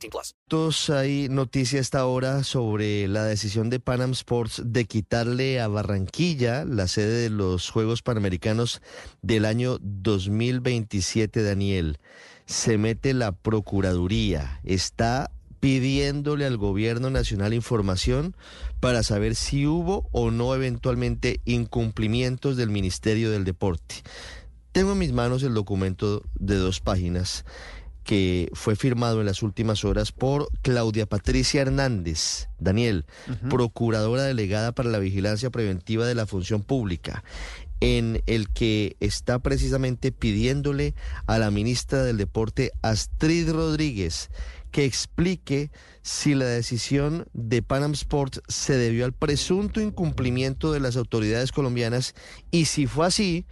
18 plus. Entonces, hay noticia esta hora sobre la decisión de Panam Sports de quitarle a Barranquilla la sede de los Juegos Panamericanos del año 2027, Daniel. Se mete la Procuraduría, está pidiéndole al gobierno nacional información para saber si hubo o no eventualmente incumplimientos del Ministerio del Deporte. Tengo en mis manos el documento de dos páginas que fue firmado en las últimas horas por Claudia Patricia Hernández, Daniel, procuradora delegada para la vigilancia preventiva de la función pública, en el que está precisamente pidiéndole a la ministra del Deporte, Astrid Rodríguez, que explique si la decisión de Panam Sports se debió al presunto incumplimiento de las autoridades colombianas y si fue así,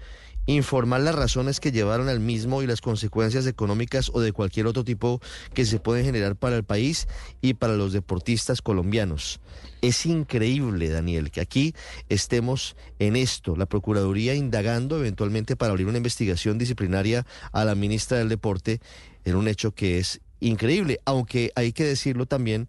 informar las razones que llevaron al mismo y las consecuencias económicas o de cualquier otro tipo que se pueden generar para el país y para los deportistas colombianos. Es increíble, Daniel, que aquí estemos en esto, la Procuraduría indagando eventualmente para abrir una investigación disciplinaria a la ministra del Deporte en un hecho que es increíble, aunque hay que decirlo también,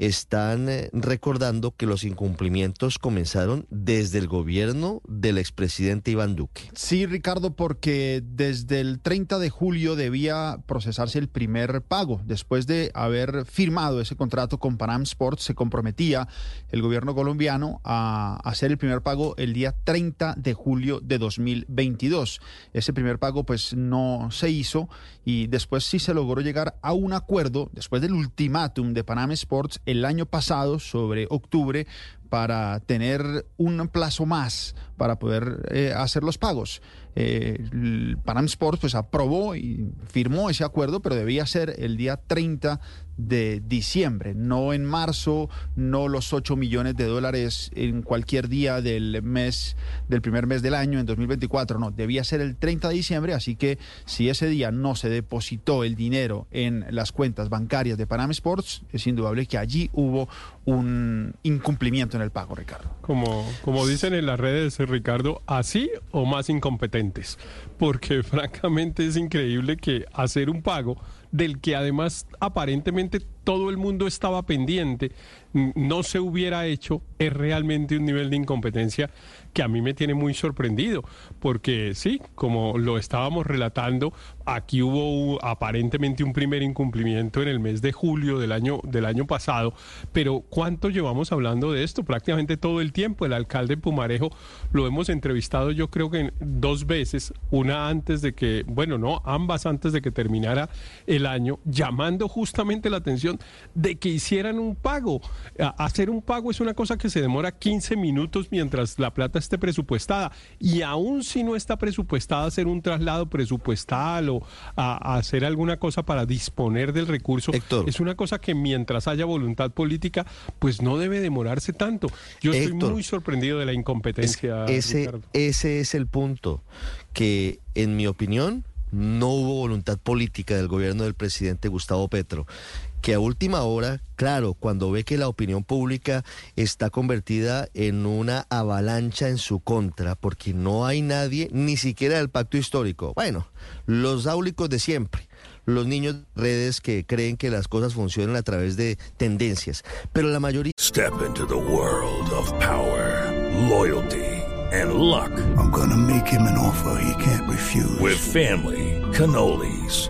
están eh, recordando que los incumplimientos comenzaron desde el gobierno del expresidente Iván Duque. Sí, Ricardo, porque desde el 30 de julio debía procesarse el primer pago. Después de haber firmado ese contrato con Panam Sports, se comprometía el gobierno colombiano a hacer el primer pago el día 30 de julio de 2022. Ese primer pago pues no se hizo y después sí se logró llegar a un acuerdo, después del ultimátum de Panam Sports, el año pasado, sobre octubre, para tener un plazo más para poder eh, hacer los pagos. Eh, Panam Sports pues aprobó y firmó ese acuerdo, pero debía ser el día 30 de diciembre, no en marzo, no los 8 millones de dólares en cualquier día del mes, del primer mes del año en 2024, no, debía ser el 30 de diciembre, así que si ese día no se depositó el dinero en las cuentas bancarias de Panam Sports, es indudable que allí hubo un incumplimiento el pago, Ricardo. Como, como dicen en las redes, Ricardo, así o más incompetentes, porque francamente es increíble que hacer un pago del que además aparentemente todo el mundo estaba pendiente, no se hubiera hecho, es realmente un nivel de incompetencia que a mí me tiene muy sorprendido, porque sí, como lo estábamos relatando, aquí hubo aparentemente un primer incumplimiento en el mes de julio del año, del año pasado, pero ¿cuánto llevamos hablando de esto? Prácticamente todo el tiempo. El alcalde Pumarejo lo hemos entrevistado yo creo que dos veces, una antes de que, bueno, no, ambas antes de que terminara el año, llamando justamente la atención de que hicieran un pago. Hacer un pago es una cosa que se demora 15 minutos mientras la plata esté presupuestada. Y aún si no está presupuestada hacer un traslado presupuestal o a, hacer alguna cosa para disponer del recurso, es una cosa que mientras haya voluntad política, pues no debe demorarse tanto. Yo estoy muy sorprendido de la incompetencia. ese, ese es el punto, que en mi opinión no hubo voluntad política del gobierno del presidente Gustavo Petro que a última hora, claro, cuando ve que la opinión pública está convertida en una avalancha en su contra, porque no hay nadie, ni siquiera del pacto histórico. Bueno, los áulicos de siempre, los niños de redes que creen que las cosas funcionan a través de tendencias, pero la mayoría... Step into the world of power, loyalty and luck. I'm gonna make him an offer he can't refuse. With family. cannolis,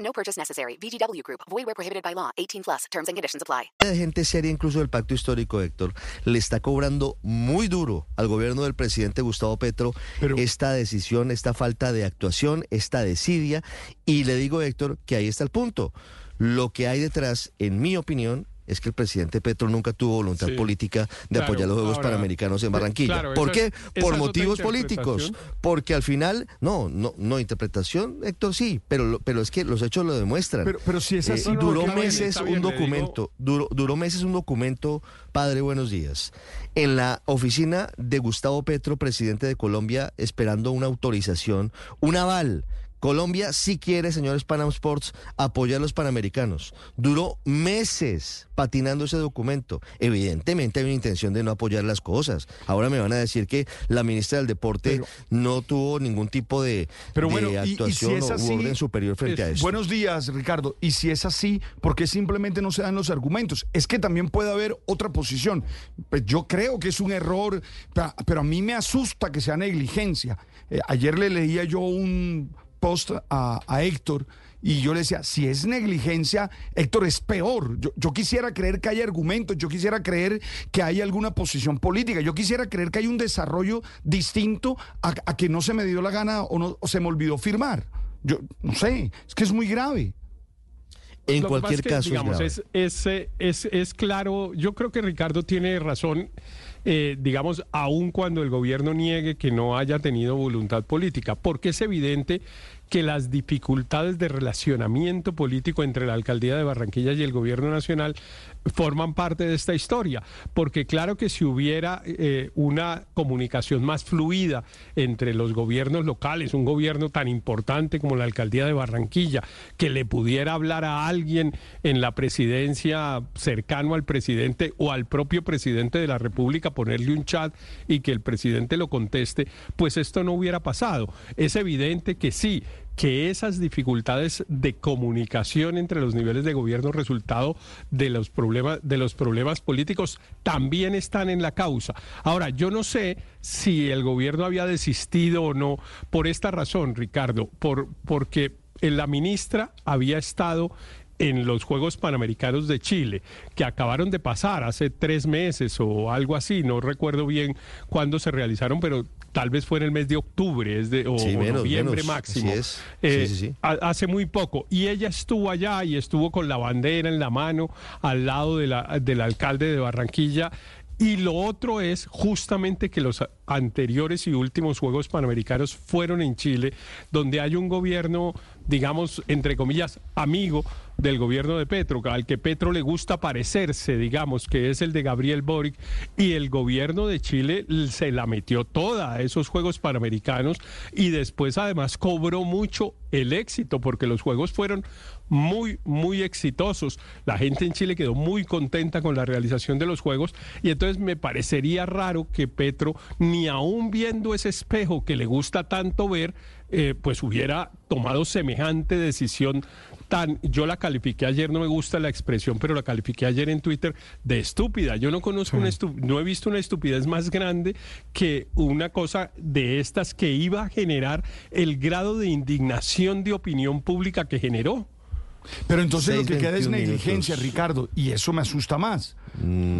No purchase necessary. VGW Group. Void where prohibited by law. 18 plus. Terms and conditions apply. de gente seria, incluso del pacto histórico, Héctor, le está cobrando muy duro al gobierno del presidente Gustavo Petro Pero- esta decisión, esta falta de actuación, esta desidia. Y le digo, Héctor, que ahí está el punto. Lo que hay detrás, en mi opinión, es que el presidente Petro nunca tuvo voluntad Sí. política de Claro, apoyar los Juegos ahora, Panamericanos en eh, Barranquilla. claro, ¿Por esa qué? Por motivos políticos. Porque al final, no, no, no, interpretación, Héctor, sí, pero, pero es que los hechos lo demuestran. Pero, pero si es Eh, así, no, duró bien, meses un bien, le digo- documento, duró, duró meses un documento, padre, buenos días, en la oficina de Gustavo Petro, presidente de Colombia, esperando una autorización, un aval. Colombia sí quiere, señores Panam Sports, apoyar a los panamericanos. Duró meses patinando ese documento. Evidentemente hay una intención de no apoyar las cosas. Ahora me van a decir que la ministra del Deporte Pero- no tuvo ningún tipo de, Pero de bueno, y- y si actuación es o- así, orden superior frente a eso. Buenos días, Ricardo. Y si es así, ¿por qué simplemente no se dan los argumentos? Es que también puede haber otra posición. Pues yo creo que es un error, pero a mí me asusta que sea negligencia. Eh, ayer le leía yo un post a, a Héctor y yo le decía, si es negligencia, Héctor, es peor. Yo, yo quisiera creer que hay argumentos, yo quisiera creer que hay alguna posición política, yo quisiera creer que hay un desarrollo distinto a, a que no se me dio la gana o, no, o se me olvidó firmar. Yo no sé, es que es muy grave. En Lo cualquier que, caso, es digamos, es, es, es, es claro, yo creo que Ricardo tiene razón, eh, digamos, aun cuando el gobierno niegue que no haya tenido voluntad política, porque es evidente que las dificultades de relacionamiento político entre la alcaldía de Barranquilla y el gobierno nacional forman parte de esta historia, porque claro que si hubiera eh, una comunicación más fluida entre los gobiernos locales, un gobierno tan importante como la alcaldía de Barranquilla, que le pudiera hablar a alguien en la presidencia cercano al presidente o al propio presidente de la República, ponerle un chat y que el presidente lo conteste, pues esto no hubiera pasado. Es evidente que sí, que esas dificultades de comunicación entre los niveles de gobierno resultado de los problemas de los problemas políticos también están en la causa. Ahora, yo no sé si el gobierno había desistido o no por esta razón, Ricardo, por porque la ministra había estado en los Juegos Panamericanos de Chile, que acabaron de pasar hace tres meses o algo así, no recuerdo bien cuándo se realizaron, pero tal vez fue en el mes de octubre es de, o, Sí, o menos, noviembre menos, máximo. es. Eh, Sí, sí, sí. ha- hace muy poco. Y ella estuvo allá y estuvo con la bandera en la mano al lado de la, del alcalde de Barranquilla. Y lo otro es justamente que los anteriores y últimos Juegos Panamericanos fueron en Chile, donde hay un gobierno, digamos, entre comillas, amigo del gobierno de Petro, al que Petro le gusta parecerse, digamos, que es el de Gabriel Boric, y el gobierno de Chile se la metió toda a esos Juegos Panamericanos y después además cobró mucho el éxito, porque los Juegos fueron muy, muy exitosos. La gente en Chile quedó muy contenta con la realización de los Juegos y entonces me parecería raro que Petro, ni aún viendo ese espejo que le gusta tanto ver, eh, pues hubiera tomado semejante decisión tan, yo la califiqué ayer, no me gusta la expresión, pero la califiqué ayer en Twitter de estúpida. Yo no conozco una estu- no he visto una estupidez más grande que una cosa de estas que iba a generar el grado de indignación de opinión pública que generó. Pero entonces lo que queda es 6:21 negligencia, minutos. Ricardo, y eso me asusta más.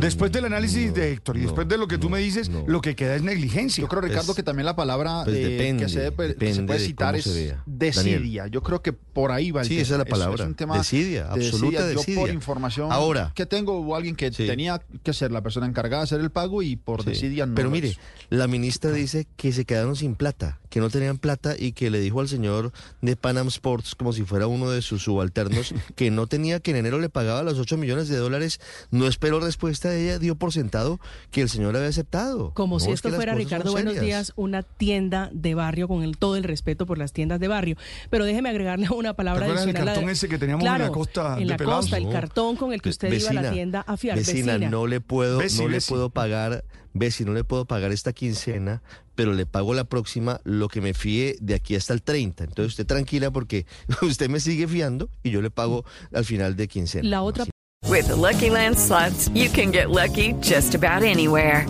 después del análisis no, de Héctor y no, después de lo que tú no, me dices, no. lo que queda es negligencia. Yo creo, Ricardo, Pues- que también la palabra pues eh, depende, que, se, debe- que se depende puede de citar es desidia. Yo creo que por ahí va el Sí, tema. esa es la Es- palabra. un tema Desidia, de absoluta Yo por desidia. información Ahora. que tengo o alguien que Sí. tenía que ser la persona encargada de hacer el pago y por Sí. desidia no Pero mire, la ministra dice que se quedaron sin plata, que no tenían plata y que le dijo al señor de Panam Sports, como si fuera uno de sus subalternos, que no tenía, que en enero le pagaba los 8 millones de dólares. No esperó respuesta de ella, dio por sentado que el señor había aceptado. Como No, si es esto que fuera, Ricardo, buenos días, una tienda de barrio, con el, todo el respeto por las tiendas de barrio. Pero déjeme agregarle una palabra ¿Te acuerdas del adicional. a- cartón ese que teníamos en la costa En de la costa, el No. cartón con el que usted iba a la tienda a fiar. Vecina, Vecina, no le puedo, no le puedo pagar, Besi, no le puedo pagar esta quincena, pero le pago la próxima lo que me fíe de aquí hasta el 30. Entonces usted tranquila porque usted me sigue fiando y yo le pago al final de quincena. La otra. With the Lucky Land slots, you can get lucky just about anywhere.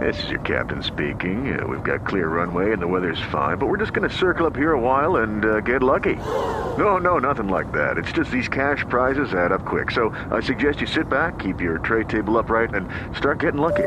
This is your captain speaking. Uh, we've got clear runway and the weather's fine, but we're just going to circle up here a while and uh, get lucky. No, no, nothing like that. It's just these cash prizes add up quick. So I suggest you sit back, keep your tray table upright, and start getting lucky.